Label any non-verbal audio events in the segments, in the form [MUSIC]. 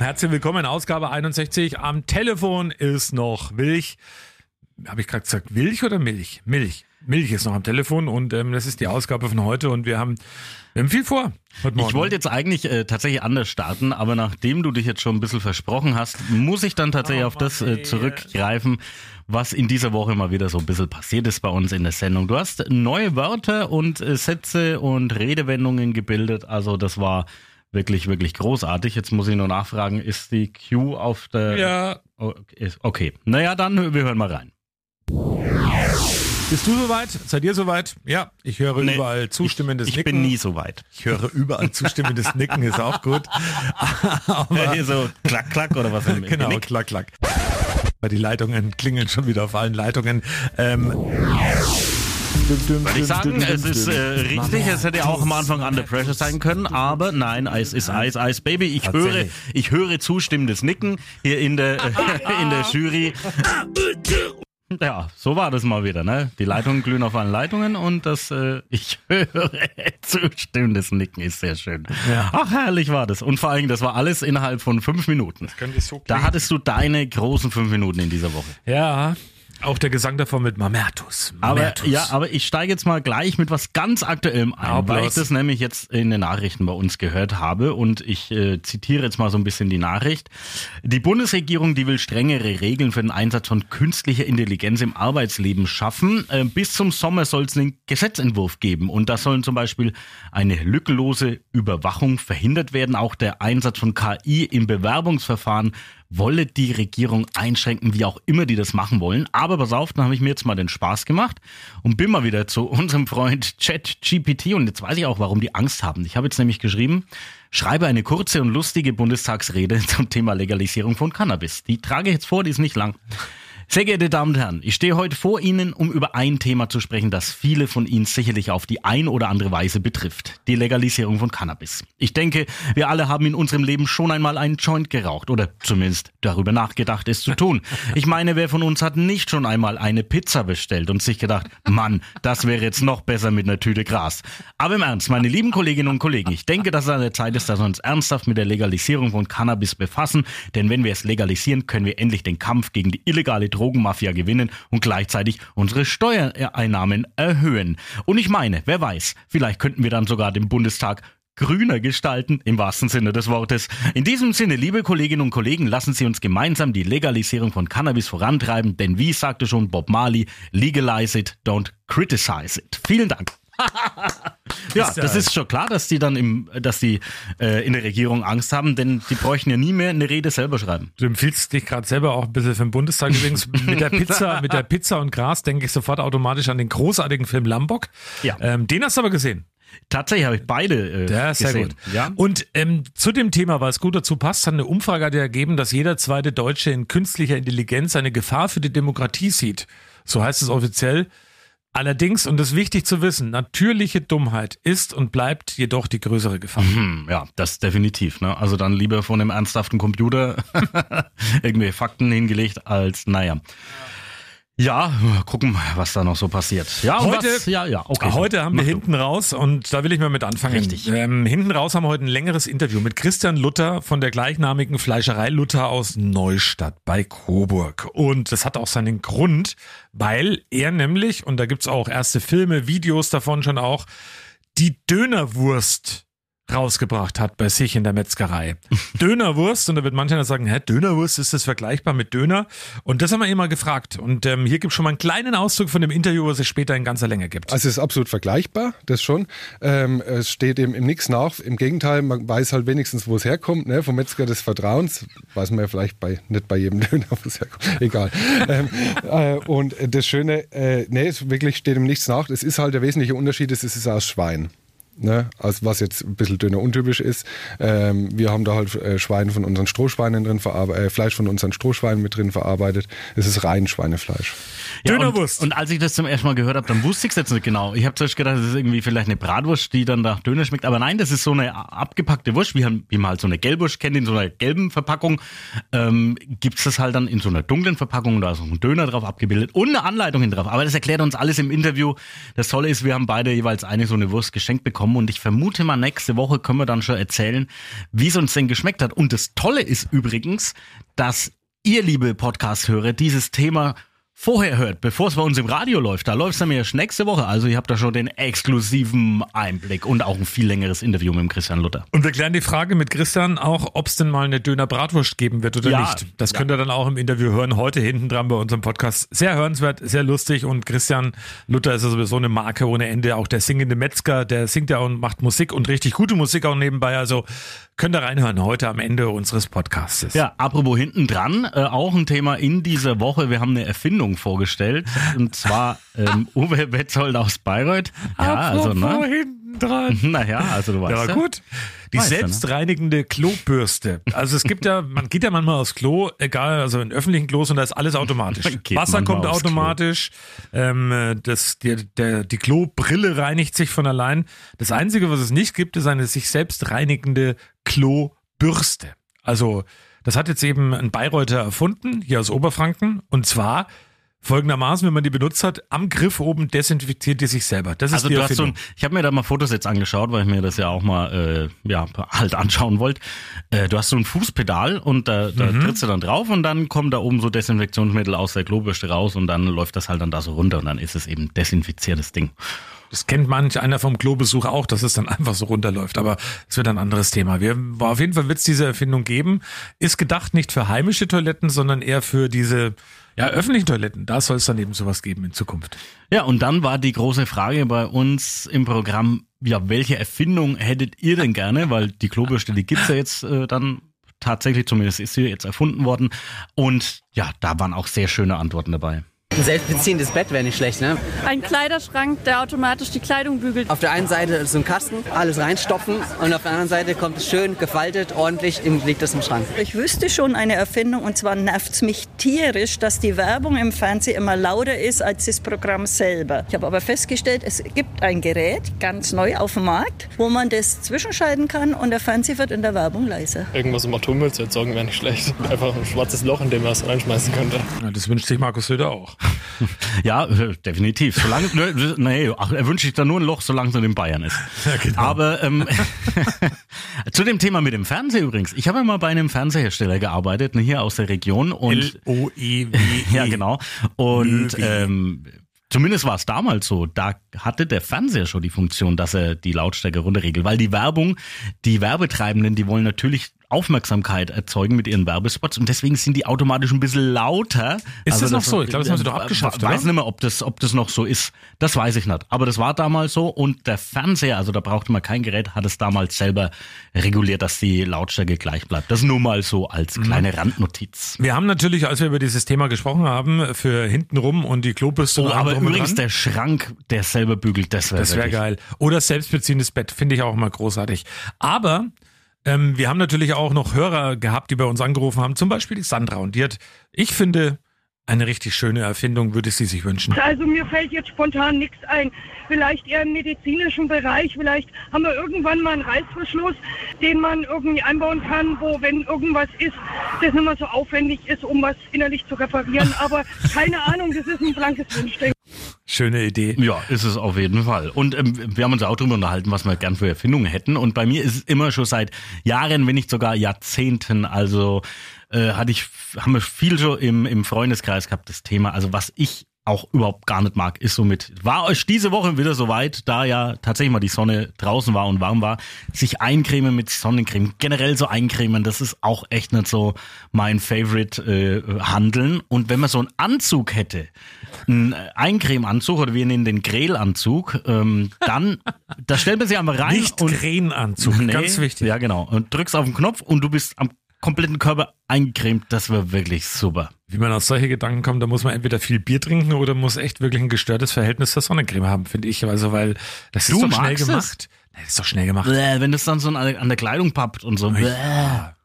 Herzlich willkommen. Ausgabe 61. Am Telefon ist noch Milch. Habe ich gerade gesagt Milch oder Milch? Milch. Milch ist noch am Telefon und ähm, das ist die Ausgabe von heute und wir haben, wir haben viel vor heute Morgen. Ich wollte jetzt eigentlich äh, tatsächlich anders starten, aber nachdem du dich jetzt schon ein bisschen versprochen hast, muss ich dann tatsächlich Oh, auf das äh, zurückgreifen, was in dieser Woche mal wieder so ein bisschen passiert ist bei uns in der Sendung. Du hast neue Wörter und äh, Sätze und Redewendungen gebildet, also das war wirklich, wirklich großartig. Jetzt muss ich nur nachfragen, ist die Q auf der... Ja. Okay, naja, dann wir hören mal rein. Bist du soweit? Seid ihr soweit? Ja, ich höre Nee, überall zustimmendes ich, ich Nicken. bin nie so weit. Ich höre überall zustimmendes [LAUGHS] Nicken, ist auch gut. [LAUGHS] Aber Hier so klack, klack oder was? im [LAUGHS] Genau, Genick. klack, klack. Weil die Leitungen klingeln schon wieder auf allen Leitungen. Ähm, Würde ich sagen, es ist äh, richtig, es hätte auch am Anfang Under Pressure sein können, aber nein, Eis ist Eis, Eis Baby. Ich höre, ich höre zustimmendes Nicken hier in der, [LAUGHS] in der Jury. [LAUGHS] Ja, so war das mal wieder, ne? Die Leitungen glühen auf allen Leitungen und das, äh, ich [LAUGHS] höre zustimmendes Nicken ist sehr schön. Ja. Ach, herrlich war das. Und vor allem, das war alles innerhalb von fünf Minuten. könnte so Da hattest du deine großen fünf Minuten in dieser Woche. ja, auch der Gesang davon mit Mamertus. Aber Mamertus. ja, aber ich steige jetzt mal gleich mit was ganz Aktuellem ein, Hau weil ich das nämlich jetzt in den Nachrichten bei uns gehört habe und ich äh, zitiere jetzt mal so ein bisschen die Nachricht. Die Bundesregierung, die will strengere Regeln für den Einsatz von künstlicher Intelligenz im Arbeitsleben schaffen. Äh, bis zum Sommer soll es einen Gesetzentwurf geben und da sollen zum Beispiel eine lückenlose Überwachung verhindert werden. Auch der Einsatz von KI im Bewerbungsverfahren wolle die Regierung einschränken, wie auch immer die das machen wollen. Aber pass auf, dann habe ich mir jetzt mal den Spaß gemacht und bin mal wieder zu unserem Freund ChatGPT und jetzt weiß ich auch, warum die Angst haben. Ich habe jetzt nämlich geschrieben, schreibe eine kurze und lustige Bundestagsrede [LAUGHS] zum Thema Legalisierung von Cannabis. Die trage ich jetzt vor, die ist nicht lang. Sehr geehrte Damen und Herren, ich stehe heute vor Ihnen, um über ein Thema zu sprechen, das viele von Ihnen sicherlich auf die ein oder andere Weise betrifft. Die Legalisierung von Cannabis. Ich denke, wir alle haben in unserem Leben schon einmal einen Joint geraucht oder zumindest darüber nachgedacht, es zu tun. Ich meine, wer von uns hat nicht schon einmal eine Pizza bestellt und sich gedacht, Mann, das wäre jetzt noch besser mit einer Tüte Gras. Aber im Ernst, meine lieben Kolleginnen und Kollegen, ich denke, dass es an der Zeit ist, dass wir uns ernsthaft mit der Legalisierung von Cannabis befassen, denn wenn wir es legalisieren, können wir endlich den Kampf gegen die illegale Drogenmafia gewinnen und gleichzeitig unsere Steuereinnahmen erhöhen. Und ich meine, wer weiß, vielleicht könnten wir dann sogar den Bundestag grüner gestalten, im wahrsten Sinne des Wortes. In diesem Sinne, liebe Kolleginnen und Kollegen, lassen Sie uns gemeinsam die Legalisierung von Cannabis vorantreiben, denn wie sagte schon Bob Marley, legalize it, don't criticize it. Vielen Dank. [LAUGHS] ja, das ist schon klar, dass die dann im, dass die äh, in der Regierung Angst haben, denn die bräuchten ja nie mehr eine Rede selber schreiben. Du empfiehlst dich gerade selber auch ein bisschen für den Bundestag. Übrigens, [LAUGHS] mit der Pizza, mit der Pizza und Gras denke ich sofort automatisch an den großartigen Film Lambok. Ja. Ähm, den hast du aber gesehen. Tatsächlich habe ich beide äh, Ja, sehr gesehen. gut. Ja? Und ähm, zu dem Thema, weil es gut dazu passt, hat eine Umfrage hat ja ergeben, dass jeder zweite Deutsche in künstlicher Intelligenz eine Gefahr für die Demokratie sieht. So heißt es offiziell. Allerdings, und das ist wichtig zu wissen, natürliche Dummheit ist und bleibt jedoch die größere Gefahr. Hm, ja, das definitiv. Ne? Also dann lieber von einem ernsthaften Computer [LAUGHS] irgendwelche Fakten hingelegt als, naja. Ja, gucken, was da noch so passiert. Ja, Heute- was, ja, ja, okay. Heute haben wir hinten raus und da will ich mal mit anfangen. Richtig. Ähm, hinten raus haben wir heute ein längeres Interview mit Christian Luther von der gleichnamigen Fleischerei Luther aus Neustadt bei Coburg. Und das hat auch seinen Grund, weil er nämlich, und da gibt's auch erste Filme, Videos davon schon auch, die Dönerwurst rausgebracht hat bei sich in der Metzgerei. [LAUGHS] Dönerwurst, und da wird mancher sagen, hä, Dönerwurst, ist das vergleichbar mit Döner? Und das haben wir immer gefragt. Und ähm, hier gibt es schon mal einen kleinen Auszug von dem Interview, was es später in ganzer Länge gibt. Also es ist absolut vergleichbar, das schon. Ähm, es steht eben im Nix nach. Im Gegenteil, man weiß halt wenigstens, wo es herkommt. Ne? Vom Metzger des Vertrauens. Weiß man ja vielleicht bei, nicht bei jedem [LAUGHS] Döner, wo es herkommt. Egal. ähm, äh, und das Schöne, äh, nee, es wirklich steht im Nichts nach. Es ist halt der wesentliche Unterschied, es ist aus Schwein. Ne, also was jetzt ein bisschen dünner untypisch ist. Ähm, wir haben da halt äh, Schweine von unseren Strohschweinen drin verarbeitet, äh, Fleisch von unseren Strohschweinen mit drin verarbeitet. Es ist rein Schweinefleisch. Ja, Dönerwurst. Und, und als ich das zum ersten Mal gehört habe, dann wusste ich es jetzt nicht genau. Ich habe zuerst gedacht, das ist irgendwie vielleicht eine Bratwurst, die dann nach Döner schmeckt. Aber nein, das ist so eine abgepackte Wurst, wie, wie man halt so eine Gelbwurst kennt, in so einer gelben Verpackung. Ähm, gibt's das halt dann in so einer dunklen Verpackung, da ist noch ein Döner drauf abgebildet und eine Anleitung hin drauf. Aber das erklärt uns alles im Interview. Das Tolle ist, wir haben beide jeweils eine so eine Wurst geschenkt bekommen und ich vermute mal, nächste Woche können wir dann schon erzählen, wie es uns denn geschmeckt hat. Und das Tolle ist übrigens, dass ihr, liebe Podcast-Hörer, dieses Thema vorher hört, bevor es bei uns im Radio läuft. Da läuft es dann erst nächste Woche. Also ihr habt da schon den exklusiven Einblick und auch ein viel längeres Interview mit Christian Luther. Und wir klären die Frage mit Christian auch, ob es denn mal eine Döner-Bratwurst geben wird oder Ja. nicht. Das könnt ihr dann auch im Interview hören, heute hinten dran bei unserem Podcast. Sehr hörenswert, sehr lustig und Christian Luther ist ja sowieso eine Marke ohne Ende. Auch der singende Metzger, der singt ja und macht Musik und richtig gute Musik auch nebenbei. Also könnt ihr reinhören heute am Ende unseres Podcasts. Ja, apropos hinten dran, äh, auch ein Thema in dieser Woche. Wir haben eine Erfindung vorgestellt und zwar ähm, [LAUGHS] Uwe Betzold aus Bayreuth. Ja, also Apropos ne. hinten dran. [LAUGHS] Naja, also du weißt. Ja, gut. Die Weißt ne? selbstreinigende Klobürste. Also es gibt ja, man geht ja manchmal aufs Klo, egal, also in öffentlichen Klos und da ist alles automatisch. [LAUGHS] Wasser kommt automatisch, ähm, das, die, der, die Klobrille reinigt sich von allein. Das Einzige, was es nicht gibt, ist eine sich selbst reinigende Klobürste. Also das hat jetzt eben ein Bayreuther erfunden, hier aus Oberfranken. Und zwar folgendermaßen, wenn man die benutzt hat, am Griff oben desinfiziert die sich selber. Das ist Also die du hast so ein, ich habe mir da mal Fotos jetzt angeschaut, weil ich mir das ja auch mal äh, ja halt anschauen wollte. Äh, du hast so ein Fußpedal und da, da Mhm. trittst du dann drauf und dann kommt da oben so Desinfektionsmittel aus der Klobürste raus und dann läuft das halt dann da so runter und dann ist es eben desinfiziertes Ding. Das kennt manch einer vom Klobesuch auch, dass es dann einfach so runterläuft. Aber es wird ein anderes Thema. Wir, auf jeden Fall wird es diese Erfindung geben. Ist gedacht nicht für heimische Toiletten, sondern eher für diese ja, öffentlichen Toiletten. Da soll es dann eben sowas geben in Zukunft. Ja, und dann war die große Frage bei uns im Programm, ja, welche Erfindung hättet ihr denn gerne? Weil die Klobürste, die gibt's ja jetzt äh, dann tatsächlich, zumindest ist sie jetzt erfunden worden. Und ja, da waren auch sehr schöne Antworten dabei. Ein selbstbeziehendes Bett wäre nicht schlecht, ne? Ein Kleiderschrank, der automatisch die Kleidung bügelt. Auf der einen Seite ist so ein Kasten, alles reinstopfen und auf der anderen Seite kommt es schön gefaltet, ordentlich, im- liegt es im Schrank. Ich wüsste schon eine Erfindung und zwar nervt es mich tierisch, dass die Werbung im Fernsehen immer lauter ist als das Programm selber. Ich habe aber festgestellt, es gibt ein Gerät, ganz neu auf dem Markt, wo man das zwischenschalten kann und der Fernseher wird in der Werbung leiser. Irgendwas um Atommüll zu erzeugen wäre nicht schlecht. Einfach ein schwarzes Loch, in dem man es reinschmeißen könnte. Ja, das wünscht sich Markus Söder auch. [LAUGHS] Ja, äh, definitiv. Solange, ne, nee, ach, er wünscht sich da nur ein Loch, solange es in den Bayern ist. [LAUGHS] Ja, genau. Aber ähm, [LAUGHS] zu dem Thema mit dem Fernseher übrigens. Ich habe ja mal bei einem Fernsehersteller gearbeitet, ne, hier aus der Region und L-O-E-W. ja genau und Löwy. ähm, Zumindest war es damals so. Da hatte der Fernseher schon die Funktion, dass er die Lautstärke runterregelt. Weil die Werbung, die Werbetreibenden, die wollen natürlich Aufmerksamkeit erzeugen mit ihren Werbespots und deswegen sind die automatisch ein bisschen lauter. Ist das noch so? Ich glaube, das haben sie doch abgeschafft, Weiß oder? nicht mehr, ob das, ob das noch so ist. Das weiß ich nicht. Aber das war damals so und der Fernseher, also da brauchte man kein Gerät, hat es damals selber reguliert, dass die Lautstärke gleich bleibt. Das nur mal so als Mhm. kleine Randnotiz. Wir haben natürlich, als wir über dieses Thema gesprochen haben, für hintenrum und die Klobürste Oh, aber übrigens der Schrank, der selber bügelt, das wäre Das wäre geil. Oder selbstbeziehendes Bett, finde ich auch mal großartig. Aber ähm, wir haben natürlich auch noch Hörer gehabt, die bei uns angerufen haben, zum Beispiel die Sandra. Und die hat, ich finde, eine richtig schöne Erfindung, würde sie sich wünschen. Also mir fällt jetzt spontan nichts ein. Vielleicht eher im medizinischen Bereich. Vielleicht haben wir irgendwann mal einen Reißverschluss, den man irgendwie einbauen kann, wo, wenn irgendwas ist, das nicht mehr so aufwendig ist, um was innerlich zu reparieren. [LAUGHS] Aber keine Ahnung, das ist ein blankes Wunschdenken. Schöne Idee. Ja, ist es auf jeden Fall. Und ähm, wir haben uns auch darüber unterhalten, was wir gern für Erfindungen hätten. Und bei mir ist es immer schon seit Jahren, wenn nicht sogar Jahrzehnten, also äh, hatte ich, haben wir viel schon im, im Freundeskreis gehabt, das Thema. Also was ich auch überhaupt gar nicht mag, ist somit, war euch diese Woche wieder soweit, da ja tatsächlich mal die Sonne draußen war und warm war, sich eincremen mit Sonnencreme, generell so eincremen, das ist auch echt nicht so mein Favorite äh, Handeln. Und wenn man so einen Anzug hätte, einen Eincremeanzug oder wir nennen den Grälanzug, ähm, dann, [LAUGHS] da stellt man sich einmal rein Nicht und Krähenanzug, Nee, ganz wichtig. Ja, genau. Und drückst auf den Knopf und du bist am kompletten Körper eingecremt. Das war wirklich super. Wie man auf solche Gedanken kommt, da muss man entweder viel Bier trinken oder muss echt wirklich ein gestörtes Verhältnis zur Sonnencreme haben, finde ich. Also, weil das ist Du doch schnell es? gemacht. Nee, das ist doch schnell gemacht. Bäh, wenn das dann so an, der Kleidung pappt und so. Bäh.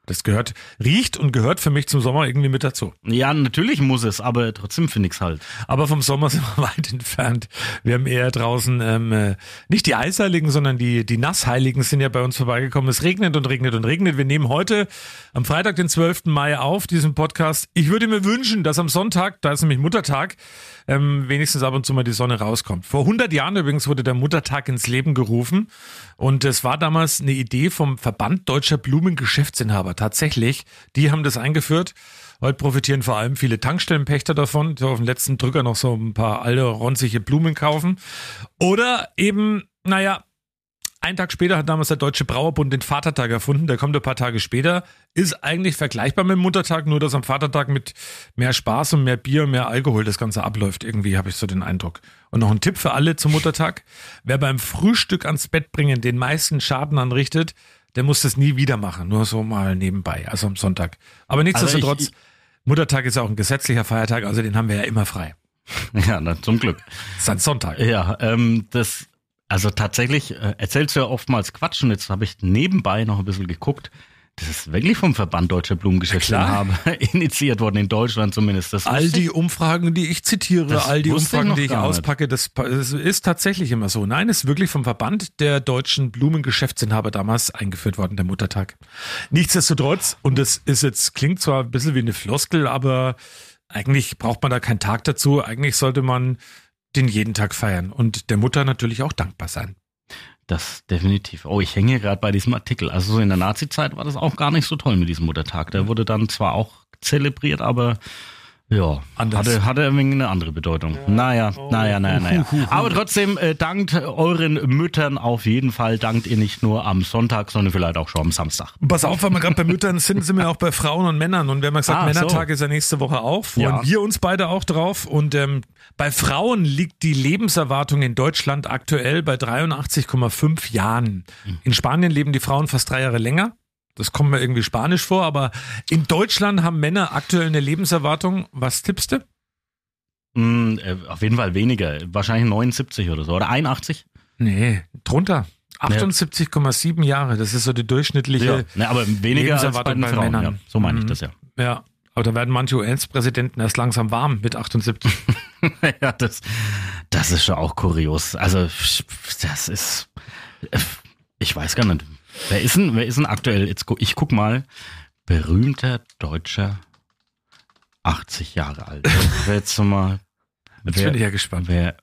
Das gehört, riecht und gehört für mich zum Sommer irgendwie mit dazu. Ja, natürlich muss es, aber trotzdem finde ich's halt. Aber vom Sommer [LAUGHS] sind wir weit entfernt. Wir haben eher draußen ähm, äh, nicht die Eisheiligen, sondern die, die Nassheiligen sind ja bei uns vorbeigekommen. Es regnet und regnet und regnet. Wir nehmen heute am Freitag, den 12. Mai auf, diesen Podcast. Ich würde mir wünschen, dass am Sonntag, da ist nämlich Muttertag, ähm, wenigstens ab und zu mal die Sonne rauskommt. Vor 100 Jahren übrigens wurde der Muttertag ins Leben gerufen und es war damals eine Idee vom Verband Deutscher Blumengeschäftsinhaber. Tatsächlich, die haben das eingeführt. Heute profitieren vor allem viele Tankstellenpächter davon, die auf den letzten Drücker noch so ein paar alte, ronzige Blumen kaufen. Oder eben, naja, ein Tag später hat damals der Deutsche Brauerbund den Vatertag erfunden. Der kommt ein paar Tage später. Ist eigentlich vergleichbar mit dem Muttertag, nur dass am Vatertag mit mehr Spaß und mehr Bier und mehr Alkohol das Ganze abläuft. Irgendwie habe ich so den Eindruck. Und noch ein Tipp für alle zum Muttertag. Wer beim Frühstück ans Bett bringen den meisten Schaden anrichtet, der muss das nie wieder machen. Nur so mal nebenbei, also am Sonntag. Aber nichtsdestotrotz, Also Muttertag ist ja auch ein gesetzlicher Feiertag, also den haben wir ja immer frei. [LAUGHS] Ja, na, zum Glück. Ist ein Sonntag. Ja, ähm, das, also tatsächlich äh, erzählst du ja oftmals Quatsch und jetzt habe ich nebenbei noch ein bisschen geguckt. Das ist wirklich vom Verband Deutscher Blumengeschäftsinhaber [LAUGHS] initiiert worden, in Deutschland zumindest. Das All die ich- Umfragen, die ich zitiere, Das all die ich Umfragen, noch die ich auspacke, das, das ist tatsächlich immer so. Nein, ist wirklich vom Verband der deutschen Blumengeschäftsinhaber damals eingeführt worden, der Muttertag. Nichtsdestotrotz, und das ist jetzt, klingt zwar ein bisschen wie eine Floskel, aber eigentlich braucht man da keinen Tag dazu. Eigentlich sollte man den jeden Tag feiern und der Mutter natürlich auch dankbar sein. Das definitiv. Oh, ich hänge gerade bei diesem Artikel. Also so in der Nazi-Zeit war das auch gar nicht so toll mit diesem Muttertag. Der wurde dann zwar auch zelebriert, aber ja, Anders. hatte, hatte wenig eine andere Bedeutung. Naja, naja, naja, [LAUGHS] naja. Aber trotzdem, äh, dankt euren Müttern auf jeden Fall. Dankt ihr nicht nur am Sonntag, sondern vielleicht auch schon am Samstag. Pass auf, weil wir gerade bei Müttern sind, sind wir [LAUGHS] auch bei Frauen und Männern. Und wir haben ja gesagt, Ah, so. Männertag ist ja nächste Woche auch. Freuen Ja. wir uns beide auch drauf. Und ähm, bei Frauen liegt die Lebenserwartung in Deutschland aktuell bei 83,5 Jahren. Hm. In Spanien leben die Frauen fast drei Jahre länger. Das kommt mir irgendwie spanisch vor, aber in Deutschland haben Männer aktuell eine Lebenserwartung. Was tippst du? Mm, äh, auf jeden Fall weniger. Wahrscheinlich 79 oder so. Oder 81? Nee, drunter. 78,7 Jahre. Das ist so die durchschnittliche. Ne, aber weniger als bei Lebenserwartung den bei Frauen. Männern. Ja, so meine ich Mhm. das ja. Ja. Aber da werden manche US-Präsidenten erst langsam warm mit 78. [LAUGHS] ja, das, das ist schon auch kurios. Also, das ist, ich weiß gar nicht. Wer ist denn, wer ist denn aktuell, jetzt, gu- ich guck mal, berühmter Deutscher, 80 Jahre alt. Wer jetzt mal, Jetzt wer, bin ich ja gespannt. wer,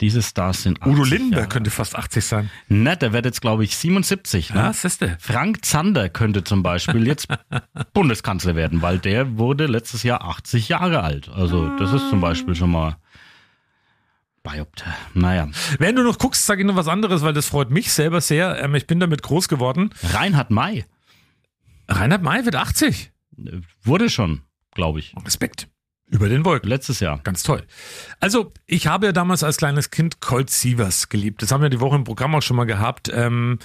diese Stars sind 80 Udo Lindenberg Jahre könnte fast 80 sein. Ne, der wird jetzt, glaube ich, 77. Ne? Ja, siehste. Frank Zander könnte zum Beispiel jetzt [LAUGHS] Bundeskanzler werden, weil der wurde letztes Jahr 80 Jahre alt. Also das ist zum Beispiel schon mal Biopter. Naja. Wenn du noch guckst, sag ich noch was anderes, weil das freut mich selber sehr. Ähm, ich bin damit groß geworden. Reinhard May Reinhard May wird 80. äh, wurde schon, glaube ich. Respekt. Über den Wolken. Letztes Jahr. Ganz toll. Also, ich habe ja damals als kleines Kind Colt Sievers geliebt. Das haben wir die Woche im Programm auch schon mal gehabt. Ähm,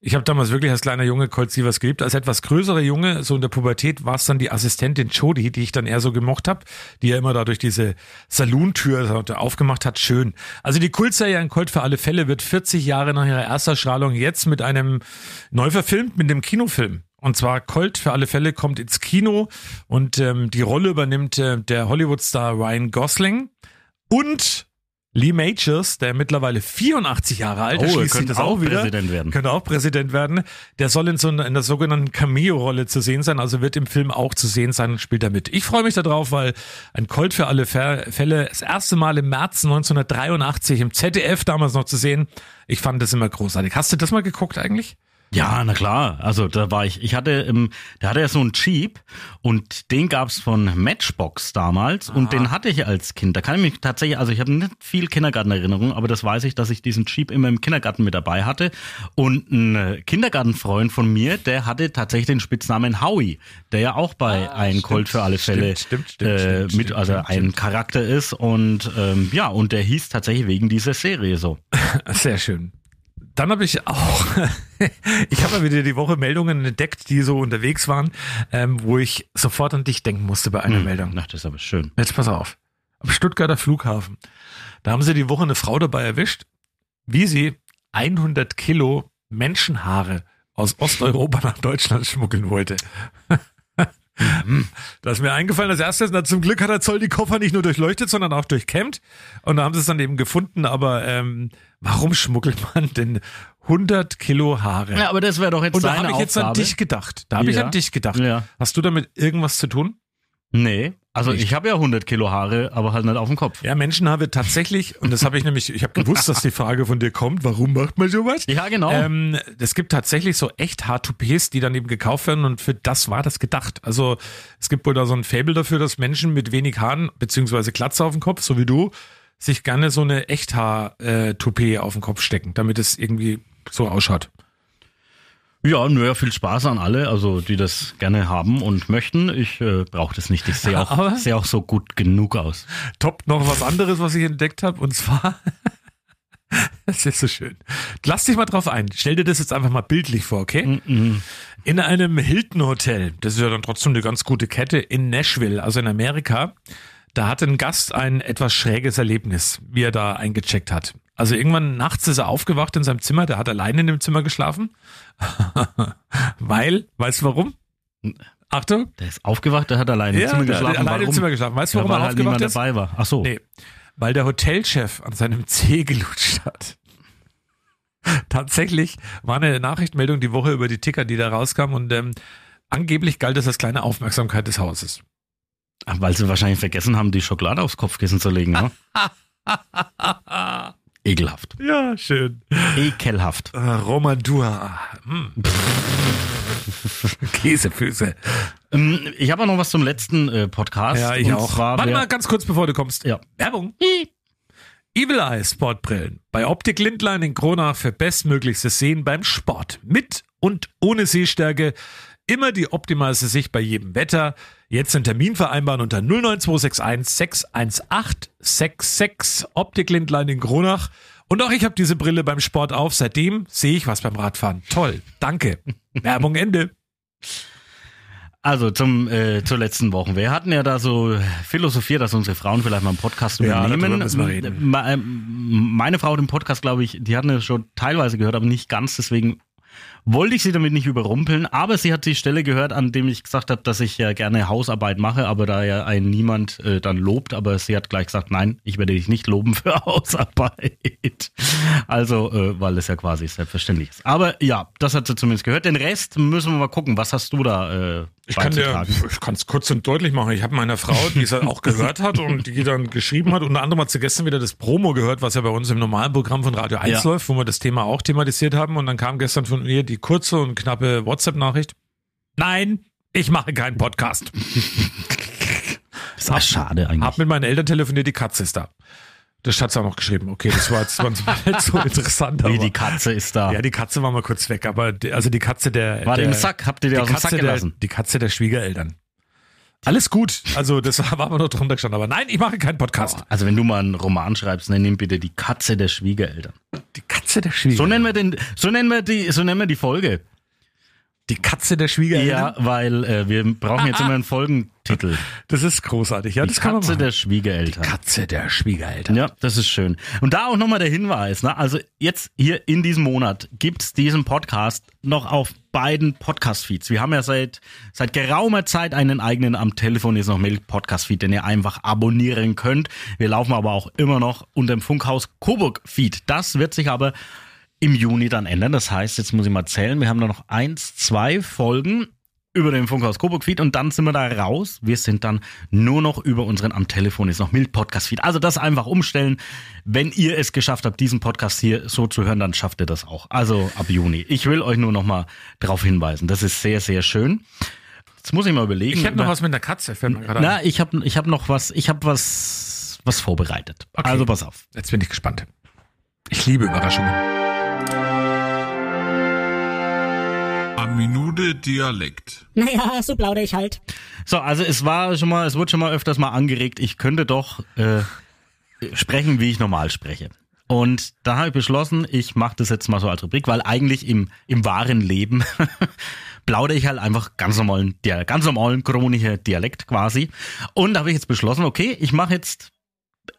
ich habe damals wirklich als kleiner Junge Colt Sievers geliebt. Als etwas größerer Junge, so in der Pubertät, war es dann die Assistentin Jodie, die ich dann eher so gemocht habe, die ja immer da durch diese Salontür aufgemacht hat. Schön. Also die Kultserie ein Colt für alle Fälle wird 40 Jahre nach ihrer Erstausstrahlung jetzt mit einem neu verfilmt, mit einem Kinofilm. Und zwar Colt für alle Fälle kommt ins Kino und ähm, die Rolle übernimmt äh, der Hollywood-Star Ryan Gosling und Lee Majors, der mittlerweile 84 Jahre alt Oh, ist, sich könnte auch auch wieder. Präsident werden. Könnte auch Präsident werden. Der soll in so einer, in der sogenannten Cameo-Rolle zu sehen sein, also wird im Film auch zu sehen sein und spielt damit. Ich freue mich darauf, weil ein Colt für alle Fä- Fälle das erste Mal im März 1983 im ZDF damals noch zu sehen. Ich fand das immer großartig. Hast du das mal geguckt eigentlich? Ja, na klar. Also da war ich, ich hatte, ähm, da hatte er so einen Jeep und den gab's von Matchbox damals und den hatte ich als Kind. Da kann ich mich tatsächlich, also ich habe nicht viel Kindergartenerinnerungen, aber das weiß ich, dass ich diesen Jeep immer im Kindergarten mit dabei hatte. Und ein äh, Kindergartenfreund von mir, der hatte tatsächlich den Spitznamen Howie, der ja auch bei Ein Colt für alle Fälle stimmt, stimmt, äh, stimmt, mit, also ein. Charakter ist und ähm, ja, und der hieß tatsächlich wegen dieser Serie so. [LAUGHS] Sehr schön. Dann habe ich auch, [LAUGHS] ich habe mal wieder die Woche Meldungen entdeckt, die so unterwegs waren, ähm, wo ich sofort an dich denken musste bei einer Meldung. Ach, das ist aber schön. Jetzt pass auf. Am Stuttgarter Flughafen. Da haben sie die Woche eine Frau dabei erwischt, wie sie 100 Kilo Menschenhaare aus Osteuropa nach Deutschland schmuggeln wollte. [LAUGHS] Da ist mir eingefallen, als erstes, na, zum Glück hat der Zoll die Koffer nicht nur durchleuchtet, sondern auch durchkämmt. Und da haben sie es dann eben gefunden. Aber ähm, warum schmuggelt man denn 100 Kilo Haare? Ja, aber das wäre doch jetzt Und da habe ich jetzt an dich gedacht. Da habe ich Ja. an dich gedacht. Ja. Hast du damit irgendwas zu tun? Nee, also Nicht. ich habe ja 100 Kilo Haare, aber halt nicht auf dem Kopf. Ja, Menschenhaare tatsächlich, und das habe ich nämlich, ich habe gewusst, dass die Frage von dir kommt, warum macht man sowas? Ja, genau. Ähm, es gibt tatsächlich so echt Haartoupets, die dann eben gekauft werden und für das war das gedacht. Also es gibt wohl da so ein Fable dafür, dass Menschen mit wenig Haaren, beziehungsweise Glatze auf dem Kopf, so wie du, sich gerne so eine Echthaar-Toupet auf den Kopf stecken, damit es irgendwie so ausschaut. Ja, naja, viel Spaß an alle, also die das gerne haben und möchten. Ich äh, brauche das nicht. Ich sehe [LAUGHS] auch, sehe auch so gut genug aus. Top noch was anderes, was ich entdeckt habe, und zwar, [LAUGHS] das ist so schön. Lass dich mal drauf ein. Stell dir das jetzt einfach mal bildlich vor, okay? In einem Hilton Hotel, das ist ja dann trotzdem eine ganz gute Kette, in Nashville, also in Amerika, da hatte ein Gast ein etwas schräges Erlebnis, wie er da eingecheckt hat. Also irgendwann nachts ist er aufgewacht in seinem Zimmer, der hat alleine in dem Zimmer geschlafen. [LAUGHS] Weil, weißt du warum? Achtung. Der ist aufgewacht, der hat alleine im Ja, Zimmer der hat geschlafen. alleine im? Zimmer geschlafen. Weißt du, Ja, warum weil er halt aufgewacht niemand ist? dabei war. Ach so. Nee, weil der Hotelchef an seinem [LAUGHS] Zeh gelutscht hat. Tatsächlich war eine Nachrichtenmeldung die Woche über die Ticker, die da rauskam und ähm, angeblich galt das als kleine Aufmerksamkeit des Hauses. Weil sie wahrscheinlich vergessen haben, die Schokolade aufs Kopfkissen zu legen. Ne? [LAUGHS] Ekelhaft. Ja, schön. Ekelhaft. Äh, Romandua. Hm. [LAUGHS] Käsefüße. Ähm, Ich habe auch noch was zum letzten äh, Podcast. Ja, ich auch. Zwar Warte mal ganz kurz, bevor du kommst. Ja. Werbung. Evil Eye Sportbrillen. Bei Optik Lindlein in Kronach für bestmöglichstes Sehen beim Sport. Mit und ohne Sehstärke. Immer die optimalste Sicht bei jedem Wetter. Jetzt einen Termin vereinbaren unter 09261 618 66 Optik Lindlein in Kronach. Und auch ich habe diese Brille beim Sport auf. Seitdem sehe ich was beim Radfahren. Toll. Danke. [LAUGHS] Werbung Ende. Also zum äh, zur letzten Woche. Wir hatten ja da so philosophiert, dass unsere Frauen vielleicht mal einen Podcast Ja, übernehmen. wir reden. Ähm, Meine Frau hat den Podcast, glaube ich, die hat ihn schon teilweise gehört, aber nicht ganz. Deswegen wollte ich sie damit nicht überrumpeln. Aber sie hat die Stelle gehört, an dem ich gesagt habe, dass ich ja gerne Hausarbeit mache, aber da ja ein niemand äh, dann lobt. Aber sie hat gleich gesagt, nein, ich werde dich nicht loben für [LAUGHS] Hausarbeit. Also, äh, weil das ja quasi selbstverständlich ist. Aber ja, das hat sie zumindest gehört. Den Rest müssen wir mal gucken. Was hast du da äh, Ich kann dir, ich kann es kurz und deutlich machen. Ich habe meiner Frau, die es halt auch gehört hat und die dann geschrieben hat, unter anderem hat sie gestern wieder das Promo gehört, was ja bei uns im normalen Programm von Radio 1 Ja. läuft, wo wir das Thema auch thematisiert haben. Und dann kam gestern von ihr die kurze und knappe WhatsApp-Nachricht. Nein, ich mache keinen Podcast. [LAUGHS] Das war schade eigentlich. Hab mit meinen Eltern telefoniert, die Katze ist da. Das hat sie auch noch geschrieben. Okay, das war jetzt nicht so [LAUGHS] interessant. Aber- die Katze ist da. Ja, die Katze war mal kurz weg, aber die, also die Katze der. War die der, im Sack? Habt ihr die die aus dem Katze Sack gelassen? Der, die Katze der Schwiegereltern. Alles gut. Also das [LAUGHS] war aber noch drunter gestanden. Aber nein, ich mache keinen Podcast. Also wenn du mal einen Roman schreibst, dann nimm bitte die Katze der Schwiegereltern. Die Katze der So Schwiegereltern. nennen wir den, so nennen wir die, so nennen wir die Folge. Die Katze der Schwiegereltern. Ja, weil äh, wir brauchen jetzt immer einen Folgentitel. Das ist großartig. Ja, Die das kann man Katze machen. der Schwiegereltern. Katze der Schwiegereltern. Ja, das ist schön. Und da auch nochmal der Hinweis, ne? also jetzt hier in diesem Monat gibt's diesen Podcast noch auf beiden Podcast-Feeds. Wir haben ja seit, seit geraumer Zeit einen eigenen am Telefon ist noch Mail Podcast-Feed, den ihr einfach abonnieren könnt. Wir laufen aber auch immer noch unter dem Funkhaus Coburg-Feed. Das wird sich aber im Juni dann ändern. Das heißt, jetzt muss ich mal zählen, wir haben da noch eins, zwei Folgen über den Funkhaus Coburg Feed und dann sind wir da raus. Wir sind dann nur noch über unseren am Telefon ist noch Mild Podcast Feed. Also das einfach umstellen. Wenn ihr es geschafft habt, diesen Podcast hier so zu hören, dann schafft ihr das auch. Also ab Juni. Ich will euch nur noch mal darauf hinweisen. Das ist sehr, sehr schön. Jetzt muss ich mal überlegen. Ich hätte noch was mit der Katze, Na, ich habe ich hab noch was, ich habe was, was vorbereitet. Okay. Also pass auf. Jetzt bin ich gespannt. Ich liebe Überraschungen. A Minute Dialekt. Naja, so plaudere ich halt. So, also es war schon mal, es wurde schon mal öfters mal angeregt, ich könnte doch äh, sprechen, wie ich normal spreche. Und da habe ich beschlossen, ich mache das jetzt mal so als Rubrik, weil eigentlich im, im wahren Leben [LAUGHS] plaudere ich halt einfach ganz normalen, ganz normalen chronische Dialekt quasi. Und da habe ich jetzt beschlossen, okay, ich mache jetzt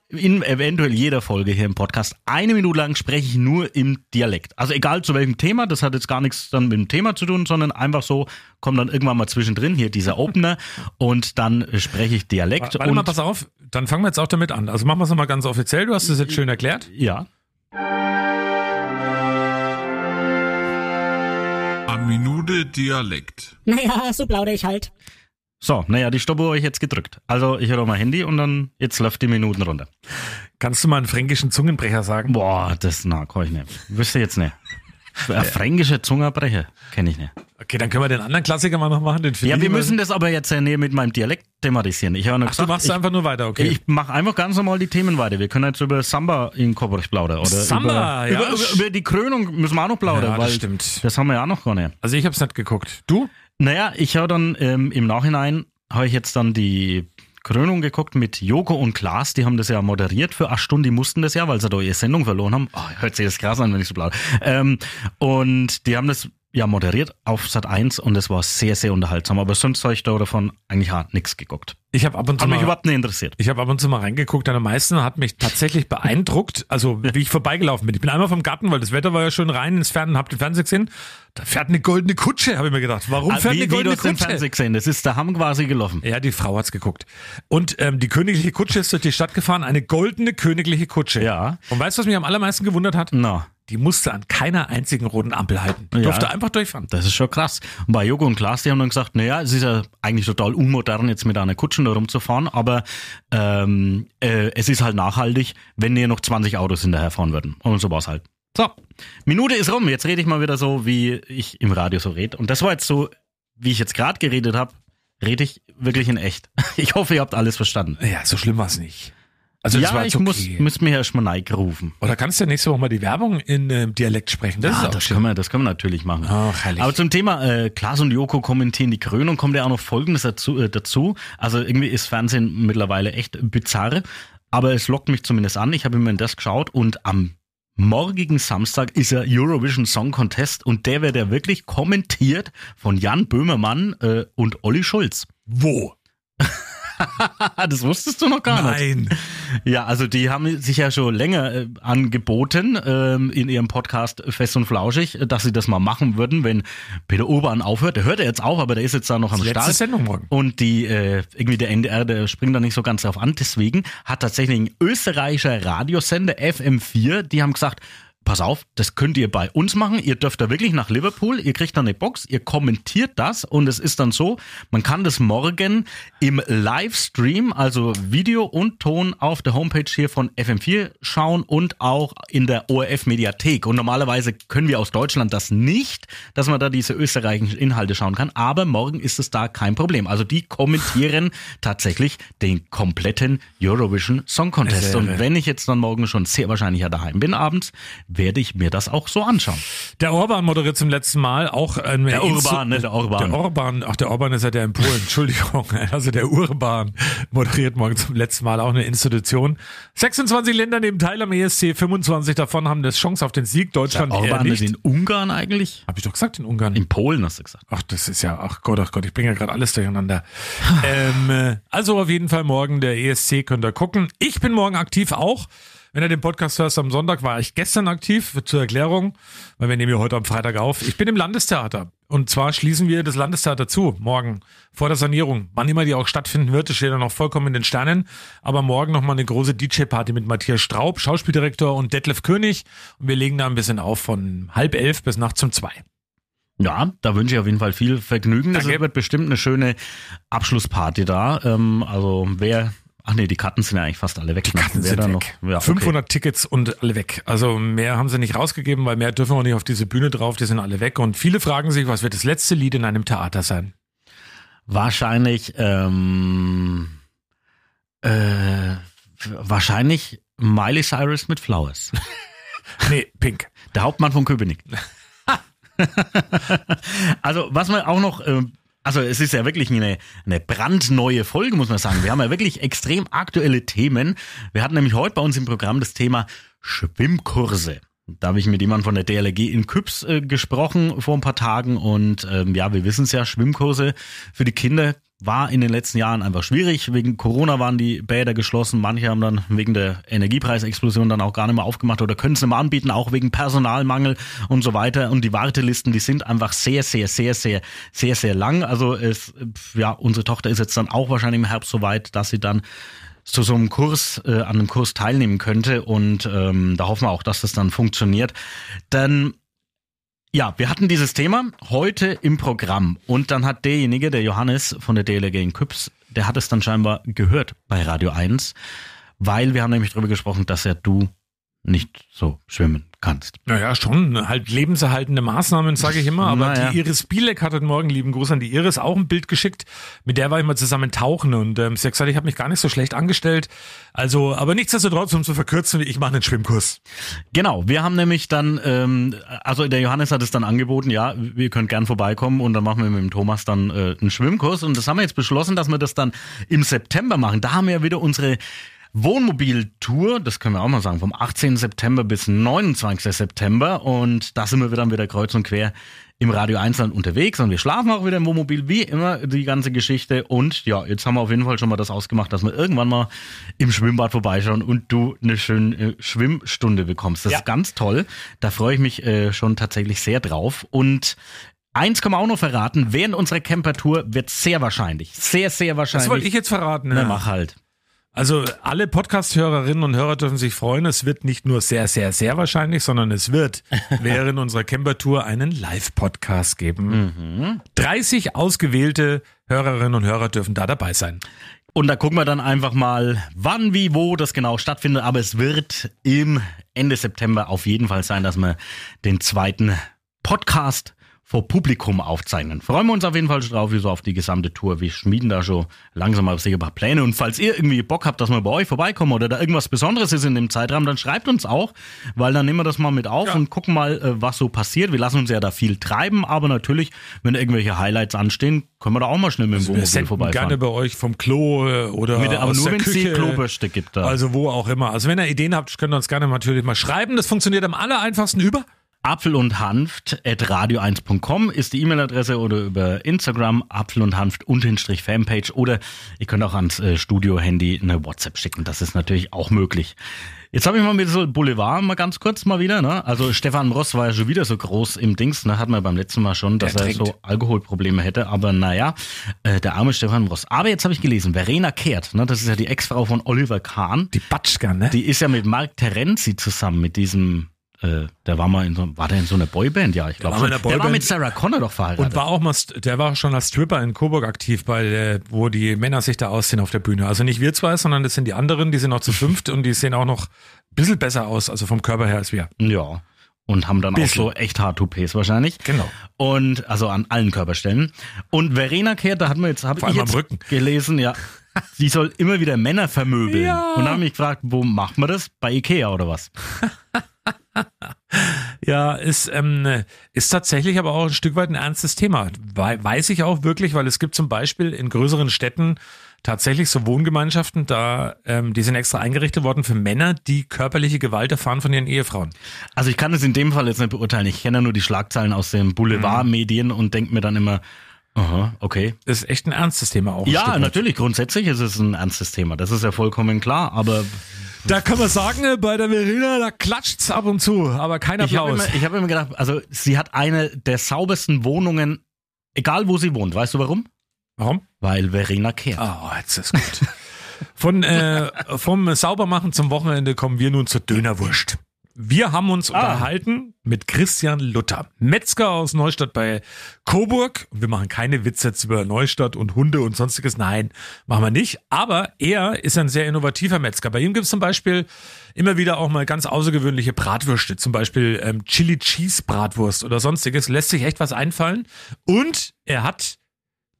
in eventuell jeder Folge hier im Podcast eine Minute lang spreche ich nur im Dialekt. Also egal zu welchem Thema, das hat jetzt gar nichts dann mit dem Thema zu tun, sondern einfach so kommt dann irgendwann mal zwischendrin hier dieser Opener und dann spreche ich Dialekt. Warte und mal, pass auf, dann fangen wir jetzt auch damit an. Also machen wir es nochmal ganz offiziell, du hast es jetzt schön erklärt. Ja. A Minute Dialekt. Naja, so plaudere ich halt. So, naja, die Stoppuhr habe ich jetzt gedrückt. Also ich höre mein Handy und dann jetzt läuft die Minuten runter. Kannst du mal einen fränkischen Zungenbrecher sagen? Boah, das na, kann ich nicht. Wüsste jetzt nicht. Ein fränkischer Zungerbrecher kenne ich nicht. Okay, dann können wir den anderen Klassiker mal noch machen. Den Ja, wir müssen das aber jetzt ja näher mit meinem Dialekt thematisieren. Ich habe Ach, du gesagt, machst ich, einfach nur weiter, okay. Ich mache einfach ganz normal die Themen weiter. Wir können jetzt über Samba in Coburg plaudern. Oder Samba, über, ja. über, über, über die Krönung müssen wir auch noch plaudern. Ja, das weil stimmt. Das haben wir ja auch noch gar nicht. also ich habe es nicht geguckt. Du? Naja, ich habe dann ähm, im Nachhinein, habe ich jetzt dann die Krönung geguckt mit Joko und Klaas, die haben das ja moderiert für acht Stunden, die mussten das ja, weil sie da ihre Sendung verloren haben. Oh, hört sich das krass an, wenn ich so blau. Ähm, und die haben das ja moderiert auf Sat 1 und es war sehr, sehr unterhaltsam. Aber sonst habe ich da davon eigentlich auch nichts geguckt. Ich habe ab und zu Hat mich mal, überhaupt nicht interessiert. ich habe ab und zu mal reingeguckt. Am meisten hat mich tatsächlich [LAUGHS] beeindruckt, also wie ich vorbeigelaufen bin. Ich bin einmal vom Garten, weil das Wetter war ja schön rein ins Fernsehen, hab den Fernseher gesehen. Da fährt eine goldene Kutsche, habe ich mir gedacht. Warum Ah, fährt wie, eine wie goldene im Kutsche? Fernsehen gesehen, das ist, da haben quasi gelaufen. Ja, die Frau hat's geguckt. Und ähm, die königliche Kutsche ist durch die Stadt gefahren, eine goldene königliche Kutsche. Ja. Und weißt du, was mich am allermeisten gewundert hat? Na, Die musste an keiner einzigen roten Ampel halten. Ja. Durfte einfach durchfahren. das ist schon krass. Und bei Joko und Klaas, die haben dann gesagt, naja, es ist ja eigentlich total unmodern, jetzt mit einer Kutsche da rumzufahren, aber ähm, äh, es ist halt nachhaltig, wenn hier noch 20 Autos hinterherfahren würden. Und so war's halt. So, Minute ist rum. Jetzt rede ich mal wieder so, wie ich im Radio so rede. Und das war jetzt so, wie ich jetzt gerade geredet habe, rede ich wirklich in echt. [LAUGHS] Ich hoffe, ihr habt alles verstanden. Ja, so schlimm war's nicht. Also ja, war ich jetzt muss, okay. muss mir erst mal rufen. Oder kannst du nächste Woche mal die Werbung in ähm, Dialekt sprechen? Das ja, das, schön. können wir, das können wir natürlich machen. Ach, herrlich. Aber zum Thema äh, Klaas und Joko kommentieren die Krönung kommt ja auch noch Folgendes dazu, äh, dazu. Also irgendwie ist Fernsehen mittlerweile echt bizarr, aber es lockt mich zumindest an. Ich habe immer in das geschaut und am morgigen Samstag ist ja Eurovision Song Contest und der wird ja wirklich kommentiert von Jan Böhmermann äh, und Olli Schulz. Wo? [LAUGHS] [LAUGHS] das wusstest du noch gar nicht. Nein. Ja, also die haben sich ja schon länger äh, angeboten ähm, in ihrem Podcast Fest und Flauschig, äh, dass sie das mal machen würden, wenn Peter Urban aufhört. Der hört ja jetzt auf, aber der ist jetzt da noch am letzte Start. Sendung morgen. Und die äh, irgendwie der NDR, der springt da nicht so ganz drauf an. Deswegen hat tatsächlich ein österreichischer Radiosender FM4, die haben gesagt, pass auf, das könnt ihr bei uns machen. Ihr dürft da wirklich nach Liverpool, ihr kriegt dann eine Box, ihr kommentiert das und es ist dann so, man kann das morgen im Livestream, also Video und Ton auf der Homepage hier von FM4 schauen und auch in der ORF Mediathek. Und normalerweise können wir aus Deutschland das nicht, dass man da diese österreichischen Inhalte schauen kann, aber morgen ist es da kein Problem. Also die kommentieren [LAUGHS] tatsächlich den kompletten Eurovision Song Contest. Und wenn ich jetzt dann morgen schon sehr wahrscheinlich ja daheim bin abends, werde ich mir das auch so anschauen. Der Orban moderiert zum letzten Mal auch ein Der Urban, ne, der Orban. Der Orban, ach der Orban ist ja der in Polen, [LAUGHS] Entschuldigung. Also der Urban moderiert morgen zum letzten Mal auch eine Institution. 26 Länder nehmen teil am ESC, 25 davon haben das Chance auf den Sieg, Deutschland Der eher Orban nicht. ist in Ungarn eigentlich? Hab ich doch gesagt, in Ungarn. In Polen hast du gesagt. Ach, das ist ja, ach Gott, ach Gott, ich bringe ja gerade alles durcheinander. [LAUGHS] ähm, äh, also auf jeden Fall morgen der ESC könnt ihr gucken. Ich bin morgen aktiv auch. Wenn ihr den Podcast hörst am Sonntag, war ich gestern aktiv, zur Erklärung, weil wir nehmen ja heute am Freitag auf. Ich bin im Landestheater. Und zwar schließen wir das Landestheater zu, morgen, vor der Sanierung. Wann immer die auch stattfinden wird, das steht ja noch vollkommen in den Sternen. Aber morgen nochmal eine große DJ-Party mit Matthias Straub, Schauspieldirektor und Detlef König. Und wir legen da ein bisschen auf von halb elf bis nachts um zwei. Ja, da wünsche ich auf jeden Fall viel Vergnügen. Danke. wird bestimmt eine schöne Abschlussparty da. Ähm, also wer, ach nee, die Karten sind ja eigentlich fast alle weg. Die Karten sind weg. Noch, ja, okay. 500 Tickets und alle weg. Also mehr haben sie nicht rausgegeben, weil mehr dürfen wir nicht auf diese Bühne drauf. Die sind alle weg. Und viele fragen sich, was wird das letzte Lied in einem Theater sein? Wahrscheinlich, ähm, äh, wahrscheinlich Miley Cyrus mit Flowers. [LAUGHS] Nee, Pink. Der Hauptmann von Köpenick. [LAUGHS] [LAUGHS] also, was man auch noch, ähm, also es ist ja wirklich eine, eine brandneue Folge, muss man sagen. Wir haben ja wirklich extrem aktuelle Themen. Wir hatten nämlich heute bei uns im Programm das Thema Schwimmkurse. Da habe ich mit jemandem von der DLRG in Küps äh, gesprochen vor ein paar Tagen und ähm, ja, wir wissen es ja, Schwimmkurse für die Kinder war in den letzten Jahren einfach schwierig. Wegen Corona waren die Bäder geschlossen. Manche haben dann wegen der Energiepreisexplosion dann auch gar nicht mehr aufgemacht oder können es nicht mehr anbieten, auch wegen Personalmangel und so weiter. Und die Wartelisten, die sind einfach sehr, sehr, sehr, sehr, sehr, sehr lang. Also es, ja, unsere Tochter ist jetzt dann auch wahrscheinlich im Herbst so weit, dass sie dann zu so einem Kurs, äh, an einem Kurs teilnehmen könnte. Und ähm, da hoffen wir auch, dass das dann funktioniert. Dann ja, wir hatten dieses Thema heute im Programm. Und dann hat derjenige, der Johannes von der DLRG in Küps, der hat es dann scheinbar gehört bei Radio 1, weil wir haben nämlich darüber gesprochen, dass ja du nicht so schwimmen kannst. Naja, schon. Halt lebenserhaltende Maßnahmen, sage ich immer. Aber Naja. die Iris Bielek hat heute Morgen, lieben Gruß an die Iris, auch ein Bild geschickt. Mit der war ich mal zusammen tauchen und ähm, sie hat gesagt, ich habe mich gar nicht so schlecht angestellt. Also, aber nichtsdestotrotz, um zu verkürzen, ich mache einen Schwimmkurs. Genau, wir haben nämlich dann, ähm, also der Johannes hat es dann angeboten, ja, wir können gern vorbeikommen und dann machen wir mit dem Thomas dann äh, einen Schwimmkurs und das haben wir jetzt beschlossen, dass wir das dann im September machen. Da haben wir wieder unsere Wohnmobiltour, das können wir auch mal sagen, vom 18. September bis 29. September und da sind wir dann wieder kreuz und quer im Radio 1 Land unterwegs und wir schlafen auch wieder im Wohnmobil, wie immer die ganze Geschichte und ja, jetzt haben wir auf jeden Fall schon mal das ausgemacht, dass wir irgendwann mal im Schwimmbad vorbeischauen und du eine schöne äh, Schwimmstunde bekommst. Das Ja. ist ganz toll, da freue ich mich äh, schon tatsächlich sehr drauf und Eins kann man auch noch verraten, während unserer Camper-Tour wird sehr wahrscheinlich, sehr, sehr wahrscheinlich. Das wollte ich jetzt verraten. Na, ja. mach halt. Also alle Podcast-Hörerinnen und Hörer dürfen sich freuen. Es wird nicht nur sehr, sehr, sehr wahrscheinlich, sondern es wird [LAUGHS] während unserer Camper-Tour einen Live-Podcast geben. 30 ausgewählte Hörerinnen und Hörer dürfen da dabei sein. Und da gucken wir dann einfach mal, wann, wie, wo das genau stattfindet. Aber es wird im Ende September auf jeden Fall sein, dass wir den zweiten Podcast vor Publikum aufzeichnen. Freuen wir uns auf jeden Fall schon drauf, wie so auf die gesamte Tour. Wir schmieden da schon langsam aber sicher ein paar Pläne. Und falls ihr irgendwie Bock habt, dass wir bei euch vorbeikommen oder da irgendwas Besonderes ist in dem Zeitraum, dann schreibt uns auch, weil dann nehmen wir das mal mit auf und gucken mal, äh, was so passiert. Wir lassen uns ja da viel treiben, aber natürlich, wenn irgendwelche Highlights anstehen, können wir da auch mal schnell mit dem Wir Wohnmobil vorbeifahren. gerne bei euch vom Klo äh, oder Mit aber aus nur, der wenn's die. Klobürste gibt da. Also wo auch immer. Also wenn ihr Ideen habt, könnt ihr uns gerne natürlich mal schreiben. Das funktioniert am aller einfachsten über Apfel und Hanft at radio1.com ist die E-Mail-Adresse oder über Instagram Apfel und Hanft unterstrich Fanpage oder ihr könnt auch ans äh, Studio-Handy eine WhatsApp schicken. Das ist natürlich auch möglich. Jetzt habe ich mal mit so Boulevard mal ganz kurz mal wieder. Ne? Also Stefan Ross war ja schon wieder so groß im Dings. Ne? Hatten wir beim letzten Mal schon, dass er so Alkoholprobleme hätte. Aber naja, äh, der arme Stefan Ross. Aber jetzt habe ich gelesen, Verena Kehrt, ne? das ist ja die Ex-Frau von Oliver Kahn. die Batschka, ne? Die ist ja mit Mark Terenzi zusammen, mit diesem, äh, der war mal in so, war der in so einer Boyband? Ja, ich glaube einer Der war mit Sarah Connor doch verheiratet. Und war auch mal, der war schon als Stripper in Coburg aktiv, bei der, wo die Männer sich da ausziehen auf der Bühne. Also nicht wir zwei, sondern das sind die anderen, die sind auch zu [LAUGHS] fünft und die sehen auch noch ein bisschen besser aus, also vom Körper her als wir. ja. Und haben dann Bisschen. auch so echt Haartoupets wahrscheinlich. Genau. Und, also an allen Körperstellen. Und Verena Kehrt, da hat man jetzt, habe ich jetzt Rücken. gelesen, ja. [LAUGHS] Sie soll immer wieder Männer vermöbeln. Ja. Und da habe ich mich gefragt, wo macht man das? Bei Ikea oder was? [LAUGHS] [LAUGHS] Ja, ist, ähm, ist tatsächlich aber auch ein Stück weit ein ernstes Thema. Wei- Weiß ich auch wirklich, weil es gibt zum Beispiel in größeren Städten tatsächlich so Wohngemeinschaften, da ähm, die sind extra eingerichtet worden für Männer, die körperliche Gewalt erfahren von ihren Ehefrauen. Also ich kann es in dem Fall jetzt nicht beurteilen. Ich kenne ja nur die Schlagzeilen aus den Boulevardmedien und denke mir dann immer, aha, okay. Das ist echt ein ernstes Thema auch. Ja, natürlich, grundsätzlich ist es ein ernstes Thema. Das ist ja vollkommen klar, aber Da kann man sagen, äh, bei der Verena, da klatscht's ab und zu, aber kein ich habe Applaus. immer, ich hab immer gedacht, also sie hat eine der saubersten Wohnungen, egal wo sie wohnt. Weißt du warum? Warum? Weil Verena kehrt. Ah, jetzt ist gut. Von, äh, vom Saubermachen zum Wochenende kommen wir nun zur Dönerwurst. Wir haben uns unterhalten mit Christian Luther, Metzger aus Neustadt bei Coburg. Wir machen keine Witze jetzt über Neustadt und Hunde und sonstiges. Nein, machen wir nicht. Aber er ist ein sehr innovativer Metzger. Bei ihm gibt es zum Beispiel immer wieder auch mal ganz außergewöhnliche Bratwürste, zum Beispiel ähm, Chili Cheese Bratwurst oder sonstiges. Lässt sich echt was einfallen. Und er hat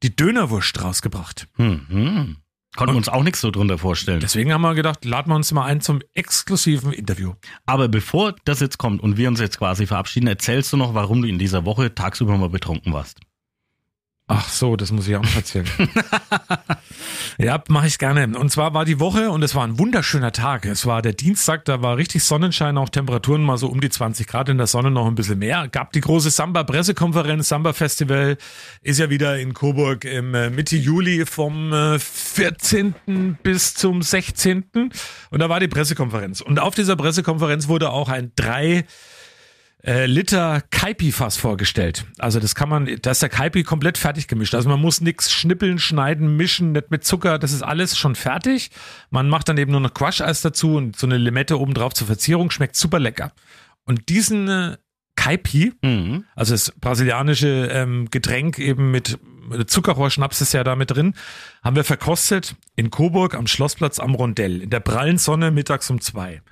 die Dönerwurst rausgebracht. Mhm. Konnten wir uns auch nichts so drunter vorstellen. Deswegen haben wir gedacht, laden wir uns mal ein zum exklusiven Interview. Aber bevor das jetzt kommt und wir uns jetzt quasi verabschieden, erzählst du noch, warum du in dieser Woche tagsüber mal betrunken warst. Ach so, das muss ich auch noch erzählen. [LAUGHS] ja, mache ich gerne. Und zwar war die Woche und es war ein wunderschöner Tag. Es war der Dienstag, da war richtig Sonnenschein, auch Temperaturen mal so um die 20 Grad in der Sonne noch ein bisschen mehr. Gab die große Samba-Pressekonferenz, Samba-Festival ist ja wieder in Coburg im äh, Mitte Juli vom äh, 14. bis zum 16. Und da war die Pressekonferenz. Und auf dieser Pressekonferenz wurde auch ein drei äh, Liter Kaipi-Fass vorgestellt. Also das kann man, da ist der Kaipi komplett fertig gemischt. Also man muss nichts schnippeln, schneiden, mischen, nicht mit Zucker. Das ist alles schon fertig. Man macht dann eben nur noch Quash-Eis dazu und so eine Limette oben drauf zur Verzierung. Schmeckt super lecker. Und diesen äh, Kaipi, also das brasilianische ähm, Getränk eben mit Zuckerrohrschnaps ist ja da mit drin, haben wir verkostet in Coburg am Schlossplatz am Rondell in der prallen Sonne mittags um zwei.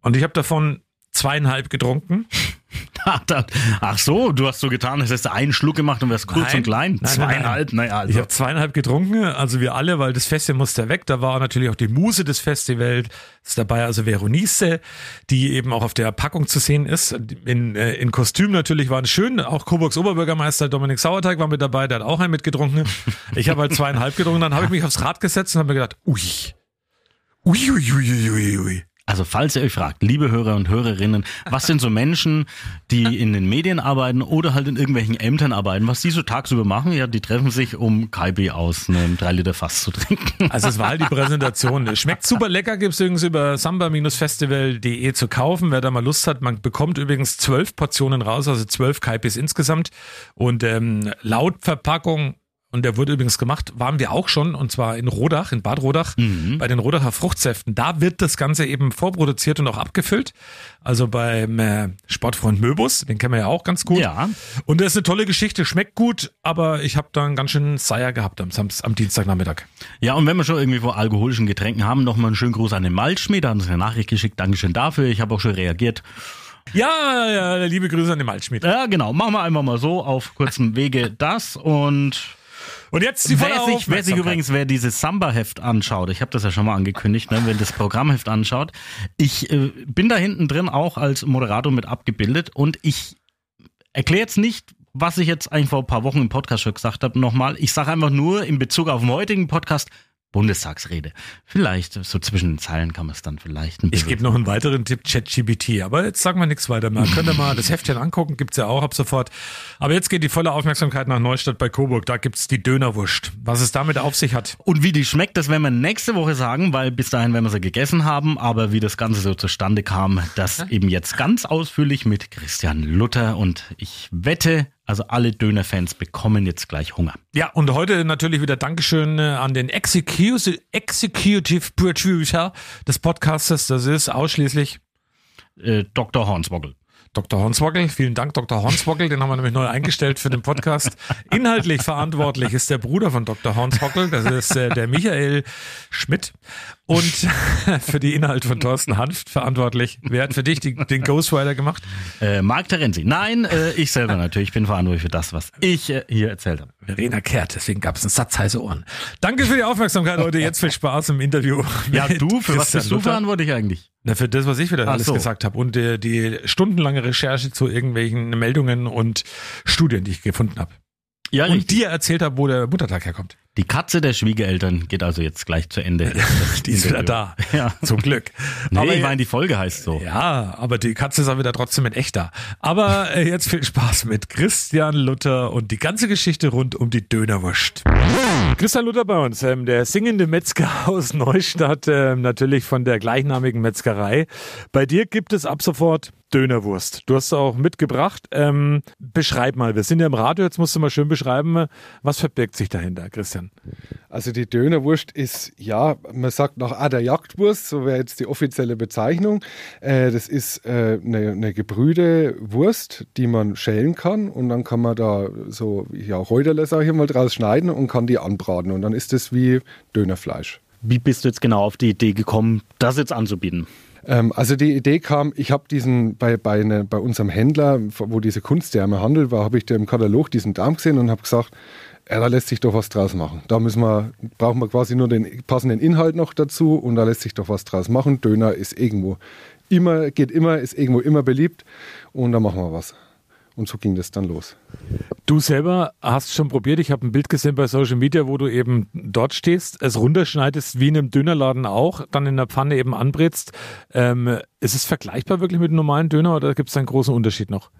Und ich habe davon zweieinhalb getrunken. [LAUGHS] Ach so, du hast so getan, als hättest du einen Schluck gemacht und wärst kurz Nein. und klein. Nein, Zweieinhalb, naja, also. Ich habe zweieinhalb getrunken, also wir alle, weil das Festival musste weg. Da war natürlich auch die Muse des Festivals ist dabei, also Veronice, die eben auch auf der Packung zu sehen ist. In, äh, in Kostüm natürlich waren schön. Auch Coburgs Oberbürgermeister Dominik Sauerteig war mit dabei, der hat auch einen mitgetrunken. Ich habe halt zweieinhalb getrunken, dann habe ich mich aufs Rad gesetzt und habe mir gedacht, ui, ui, ui, ui, ui, ui. Also falls ihr euch fragt, liebe Hörer und Hörerinnen, was sind so Menschen, die in den Medien arbeiten oder halt in irgendwelchen Ämtern arbeiten, was die so tagsüber machen? Ja, die treffen sich, um Kaibi aus einem 3 Liter Fass zu trinken. Also es war halt die Präsentation. Es [LAUGHS] Schmeckt super lecker, gibt's übrigens über samba-festival.de zu kaufen, wer da mal Lust hat. Man bekommt übrigens zwölf Portionen raus, also zwölf Kaipis insgesamt. Und ähm, laut Verpackung und der wurde übrigens gemacht, waren wir auch schon, und zwar in Rodach, in Bad Rodach, bei den Rodacher Fruchtsäften. Da wird das Ganze eben vorproduziert und auch abgefüllt. Also beim äh, Sportfreund Möbus, den kennen wir ja auch ganz gut. Ja. Und das ist eine tolle Geschichte, schmeckt gut, aber ich habe da einen ganz schönen Seier gehabt am, Samst am Dienstagnachmittag. Ja, und wenn wir schon irgendwie vor alkoholischen Getränken haben, nochmal einen schönen Gruß an den Malschmied, da haben uns eine Nachricht geschickt, Dankeschön dafür, ich habe auch schon reagiert. Ja, ja, liebe Grüße an den Malschmied. Ja, genau, machen wir einfach mal so auf kurzem Wege das und Und jetzt die wer sich, wer sich übrigens, wer dieses Samba-Heft anschaut, ich habe das ja schon mal angekündigt, ne, wenn das Programmheft anschaut, ich äh, bin da hinten drin auch als Moderator mit abgebildet und ich erkläre jetzt nicht, was ich jetzt eigentlich vor ein paar Wochen im Podcast schon gesagt habe, nochmal. Ich sage einfach nur in Bezug auf den heutigen Podcast Bundestagsrede. Vielleicht, so zwischen den Zeilen kann man es dann vielleicht ein Ich bisschen. gebe noch einen weiteren Tipp, ChatGPT. Aber jetzt sagen wir nichts weiter mehr. Könnt ihr mal das Heftchen angucken, gibt's ja auch ab sofort. Aber jetzt geht die volle Aufmerksamkeit nach Neustadt bei Coburg. Da gibt's die Dönerwurst. Was es damit auf sich hat. Und wie die schmeckt, das werden wir nächste Woche sagen, weil bis dahin werden wir sie gegessen haben. Aber wie das Ganze so zustande kam, das eben jetzt ganz ausführlich mit Christian Luther. Und ich wette, also alle Dönerfans bekommen jetzt gleich Hunger. Ja, und heute natürlich wieder Dankeschön äh, an den Executive, Executive Producer des Podcastes. Das ist ausschließlich Äh, Dr. Hornswoggle. Dr. Hornswoggle. Vielen Dank, Dr. Hornswoggle. Den haben wir nämlich neu eingestellt für den Podcast. Inhaltlich verantwortlich ist der Bruder von Dr. Hornswoggle. Das ist äh, der Michael Schmidt. Und [LAUGHS] für die Inhalte von Thorsten Hanft verantwortlich. Wer hat für dich die, den Ghostwriter gemacht? Äh, Marc Terenzi. Nein, äh, ich selber natürlich. Ich bin verantwortlich für das, was ich äh, hier erzählt habe. Verena Kehrt. Deswegen gab es einen Satz heiße Ohren. Danke für die Aufmerksamkeit heute. Jetzt viel Spaß im Interview. [LAUGHS] Ja, du, für was bist du verantwortlich eigentlich? Na, für das, was ich wieder Ach alles so. gesagt habe und äh, die stundenlange Recherche zu irgendwelchen Meldungen und Studien, die ich gefunden habe. Ja, und richtig. dir erzählt habe, wo der Muttertag herkommt. Die Katze der Schwiegereltern geht also jetzt gleich zu Ende. [LAUGHS] Die ist wieder da. [LAUGHS] Ja. Zum Glück. Nee, Aber ich meine, die Folge heißt so. Ja, aber die Katze ist auch wieder trotzdem mit echt da. Aber äh, jetzt viel Spaß mit Christian Luther und die ganze Geschichte rund um die Dönerwurst. Christian Luther bei uns, ähm, der singende Metzger [LAUGHS] aus Neustadt, ähm, natürlich von der gleichnamigen Metzgerei. Bei dir gibt es ab sofort Dönerwurst. Du hast auch mitgebracht. Ähm, beschreib mal, wir sind ja im Radio, jetzt musst du mal schön beschreiben, was verbirgt sich dahinter, Christian? Also die Dönerwurst ist, ja, man sagt noch ah, der Jagdwurst, so wäre jetzt die offizielle Bezeichnung. Äh, das ist äh, eine, eine gebrühte Wurst, die man schälen kann und dann kann man da so, ja, Räuderle, sag ich mal, draus schneiden und kann die anbraten und dann ist das wie Dönerfleisch. Wie bist du jetzt genau auf die Idee gekommen, das jetzt anzubieten? Ähm, also die Idee kam, ich habe diesen bei, bei, ne, bei unserem Händler, wo diese Kunstdärme handelt war, habe ich da im Katalog diesen Darm gesehen und habe gesagt, ja, da lässt sich doch was draus machen. Da müssen wir, brauchen wir quasi nur den passenden Inhalt noch dazu und da lässt sich doch was draus machen. Döner ist irgendwo immer, geht immer, ist irgendwo immer beliebt und da machen wir was. Und so ging das dann los. Du selber hast schon probiert, ich habe ein Bild gesehen bei Social Media, wo du eben dort stehst, es runterschneidest wie in einem Dönerladen auch, dann in der Pfanne eben anbrätst. Ähm, ist es vergleichbar wirklich mit einem normalen Döner oder gibt es einen großen Unterschied noch?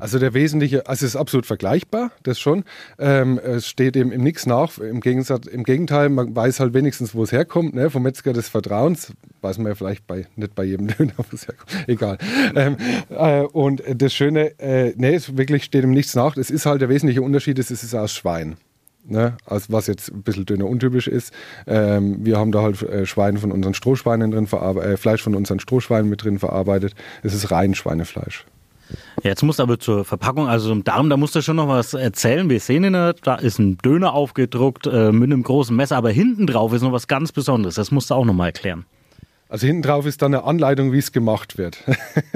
Also der wesentliche, also es ist absolut vergleichbar, das schon. Ähm, es steht eben im Nix nach. Im, Gegensatz, Im Gegenteil, man weiß halt wenigstens, wo es herkommt, ne? vom Metzger des Vertrauens. Weiß man ja vielleicht bei, nicht bei jedem [LAUGHS] Döner, wo es herkommt. Egal. Ähm, äh, und das Schöne, äh, nee, es wirklich steht im Nichts nach. Es ist halt der wesentliche Unterschied, es ist aus Schwein. Ne, also was jetzt ein bisschen dünner untypisch ist. Ähm, wir haben da halt äh, Schwein von unseren Strohschweinen drin äh, Fleisch von unseren Strohschweinen mit drin verarbeitet. Es ist rein Schweinefleisch. Jetzt musst du aber zur Verpackung, also im Darm, da musst du schon noch was erzählen. Wir sehen ihn, da ist ein Döner aufgedruckt äh, mit einem großen Messer, aber hinten drauf ist noch was ganz Besonderes. Das musst du auch noch mal erklären. Also hinten drauf ist dann eine Anleitung, wie es gemacht wird,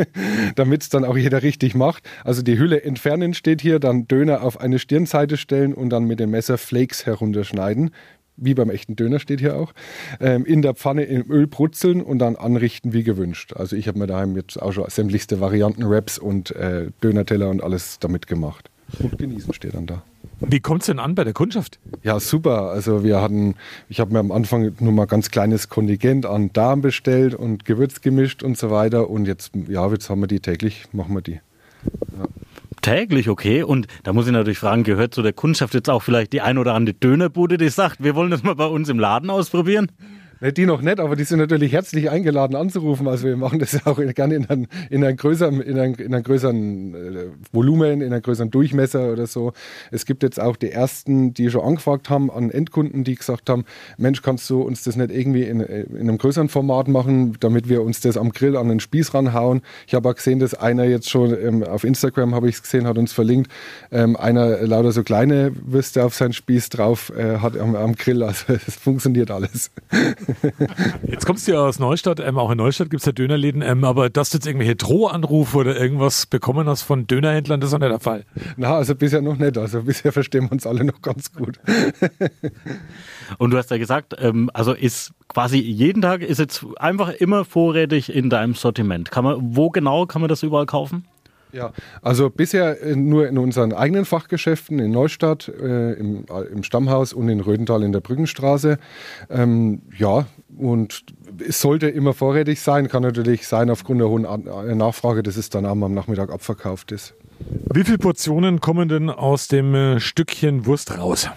[LAUGHS] damit es dann auch jeder richtig macht. Also die Hülle entfernen steht hier, dann Döner auf eine Stirnseite stellen und dann mit dem Messer Flakes herunterschneiden. Wie beim echten Döner steht hier auch. Ähm, in der Pfanne im Öl brutzeln und dann anrichten wie gewünscht. Also ich habe mir daheim jetzt auch schon sämtlichste Varianten, Wraps und äh, Dönerteller und alles damit gemacht. Und genießen steht dann da. Wie kommt es denn an bei der Kundschaft? Ja, super. Also wir hatten, ich habe mir am Anfang nur mal ganz kleines Kontingent an Darm bestellt und Gewürz gemischt und so weiter. Und jetzt, ja, jetzt haben wir die täglich, machen wir die. Ja. Täglich, okay. Und da muss ich natürlich fragen, gehört zu der Kundschaft jetzt auch vielleicht die ein oder andere Dönerbude, die sagt, wir wollen das mal bei uns im Laden ausprobieren? Ne, die noch nicht, aber die sind natürlich herzlich eingeladen anzurufen. Also wir machen das auch gerne in einem, in größeren, in einem, in einem größeren äh, Volumen, in einem größeren Durchmesser oder so. Es gibt jetzt auch die ersten, die schon angefragt haben an Endkunden, die gesagt haben, Mensch, kannst du uns das nicht irgendwie in, in einem größeren Format machen, damit wir uns das am Grill an den Spieß ranhauen. Ich habe auch gesehen, dass einer jetzt schon ähm, auf Instagram, habe ich es gesehen, hat uns verlinkt, ähm, einer lauter so kleine Würste auf seinen Spieß drauf äh, hat am, am Grill. Also [LAUGHS] es funktioniert alles. [LAUGHS] Jetzt kommst du ja aus Neustadt, ähm, auch in Neustadt gibt es ja Dönerläden, ähm, aber dass du jetzt irgendwelche Drohanrufe oder irgendwas bekommen hast von Dönerhändlern, das ist auch nicht der Fall. Na, also bisher noch nicht. Also bisher verstehen wir uns alle noch ganz gut. [LAUGHS] Und du hast ja gesagt, ähm, also ist quasi jeden Tag ist jetzt einfach immer vorrätig in deinem Sortiment. Kann man, wo genau kann man das überall kaufen? Ja, also bisher äh, nur in unseren eigenen Fachgeschäften in Neustadt, äh, im, im, Stammhaus und in Rödental in der Brückenstraße. Ähm, ja, und es sollte immer vorrätig sein, kann natürlich sein aufgrund der hohen äh, Nachfrage, dass es dann am Nachmittag abverkauft ist. Wie viele Portionen kommen denn aus dem äh, Stückchen Wurst raus?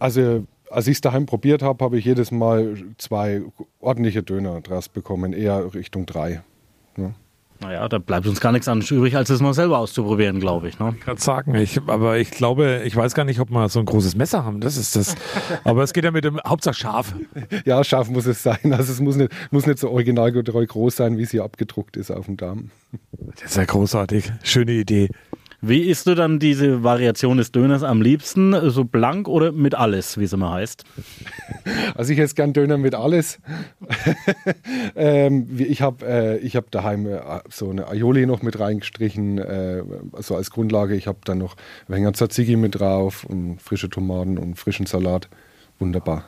Also als ich es daheim probiert habe, habe ich jedes Mal zwei ordentliche Döner draus bekommen, eher Richtung drei. Ja. Naja, da bleibt uns gar nichts anderes übrig, als es mal selber auszuprobieren, glaube ich. Ne? Ich kann sagen, ich, aber ich glaube, ich weiß gar nicht, ob wir so ein großes Messer haben. Das ist das. Aber es geht ja mit dem Hauptsache scharf. [LAUGHS] Ja, scharf muss es sein. Also es muss nicht, muss nicht so originalgetreu groß sein, wie es hier abgedruckt ist auf dem Darm. Das ist ja großartig. Schöne Idee. Wie isst du dann diese Variation des Döners am liebsten? So blank oder mit alles, wie es immer heißt? [LAUGHS] Also ich esse gern Döner mit alles. [LAUGHS] ähm, ich habe äh, hab daheim äh, so eine Aioli noch mit reingestrichen, äh, so als Grundlage. Ich habe dann noch wenig Tzatziki mit drauf und frische Tomaten und frischen Salat. Wunderbar.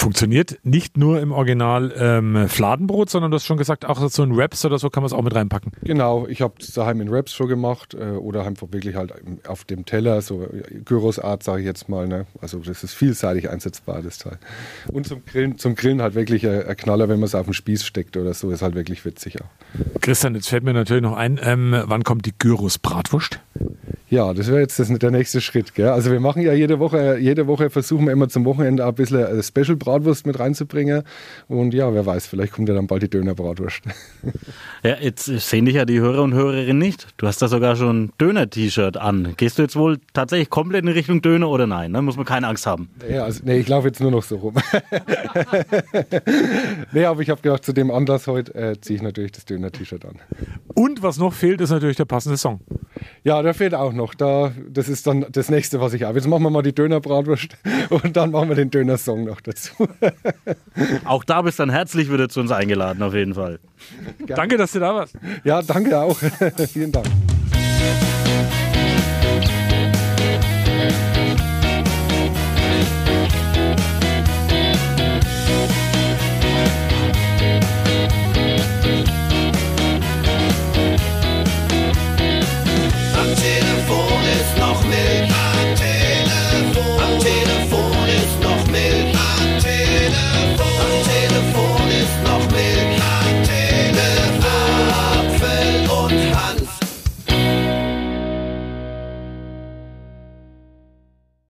Funktioniert nicht nur im Original ähm, Fladenbrot, sondern du hast schon gesagt, auch so ein Wraps oder so kann man es auch mit reinpacken. Genau, ich habe es daheim in Wraps schon gemacht äh, oder einfach wirklich halt auf dem Teller, so Gyrosart sage ich jetzt mal. Ne? Also das ist vielseitig einsetzbar, das Teil. Und zum Grillen, zum Grillen halt wirklich ein, ein Knaller, wenn man es auf den Spieß steckt oder so, ist halt wirklich witzig auch. Christian, jetzt fällt mir natürlich noch ein, ähm, wann kommt die Gyros Bratwurst? Ja, das wäre jetzt das, der nächste Schritt. Gell? Also wir machen ja jede Woche, jede Woche versuchen wir immer zum Wochenende ein bisschen äh, Special Bratwurst mit reinzubringen. Und ja, wer weiß, vielleicht kommt ja dann bald die Döner-Bratwurst. [LAUGHS] Ja, jetzt sehen dich ja die Hörer und Hörerinnen nicht. Du hast da sogar schon ein Döner-T-Shirt an. Gehst du jetzt wohl tatsächlich komplett in Richtung Döner oder nein? Da muss man keine Angst haben. Ja, also, nee, ich laufe jetzt nur noch so rum. [LAUGHS] nee, aber ich habe gedacht, zu dem Anlass heute äh, ziehe ich natürlich das Döner-T-Shirt an. Und was noch fehlt, ist natürlich der passende Song. Ja, der fehlt auch noch. Da, das ist dann das nächste, was ich habe. Jetzt machen wir mal die Döner-Bratwurst [LAUGHS] und dann machen wir den Döner-Song noch dazu. [LAUGHS] Auch da bist du dann herzlich wieder zu uns eingeladen, auf jeden Fall. Danke, dass du da warst. Ja, danke auch. [LAUGHS] Vielen Dank.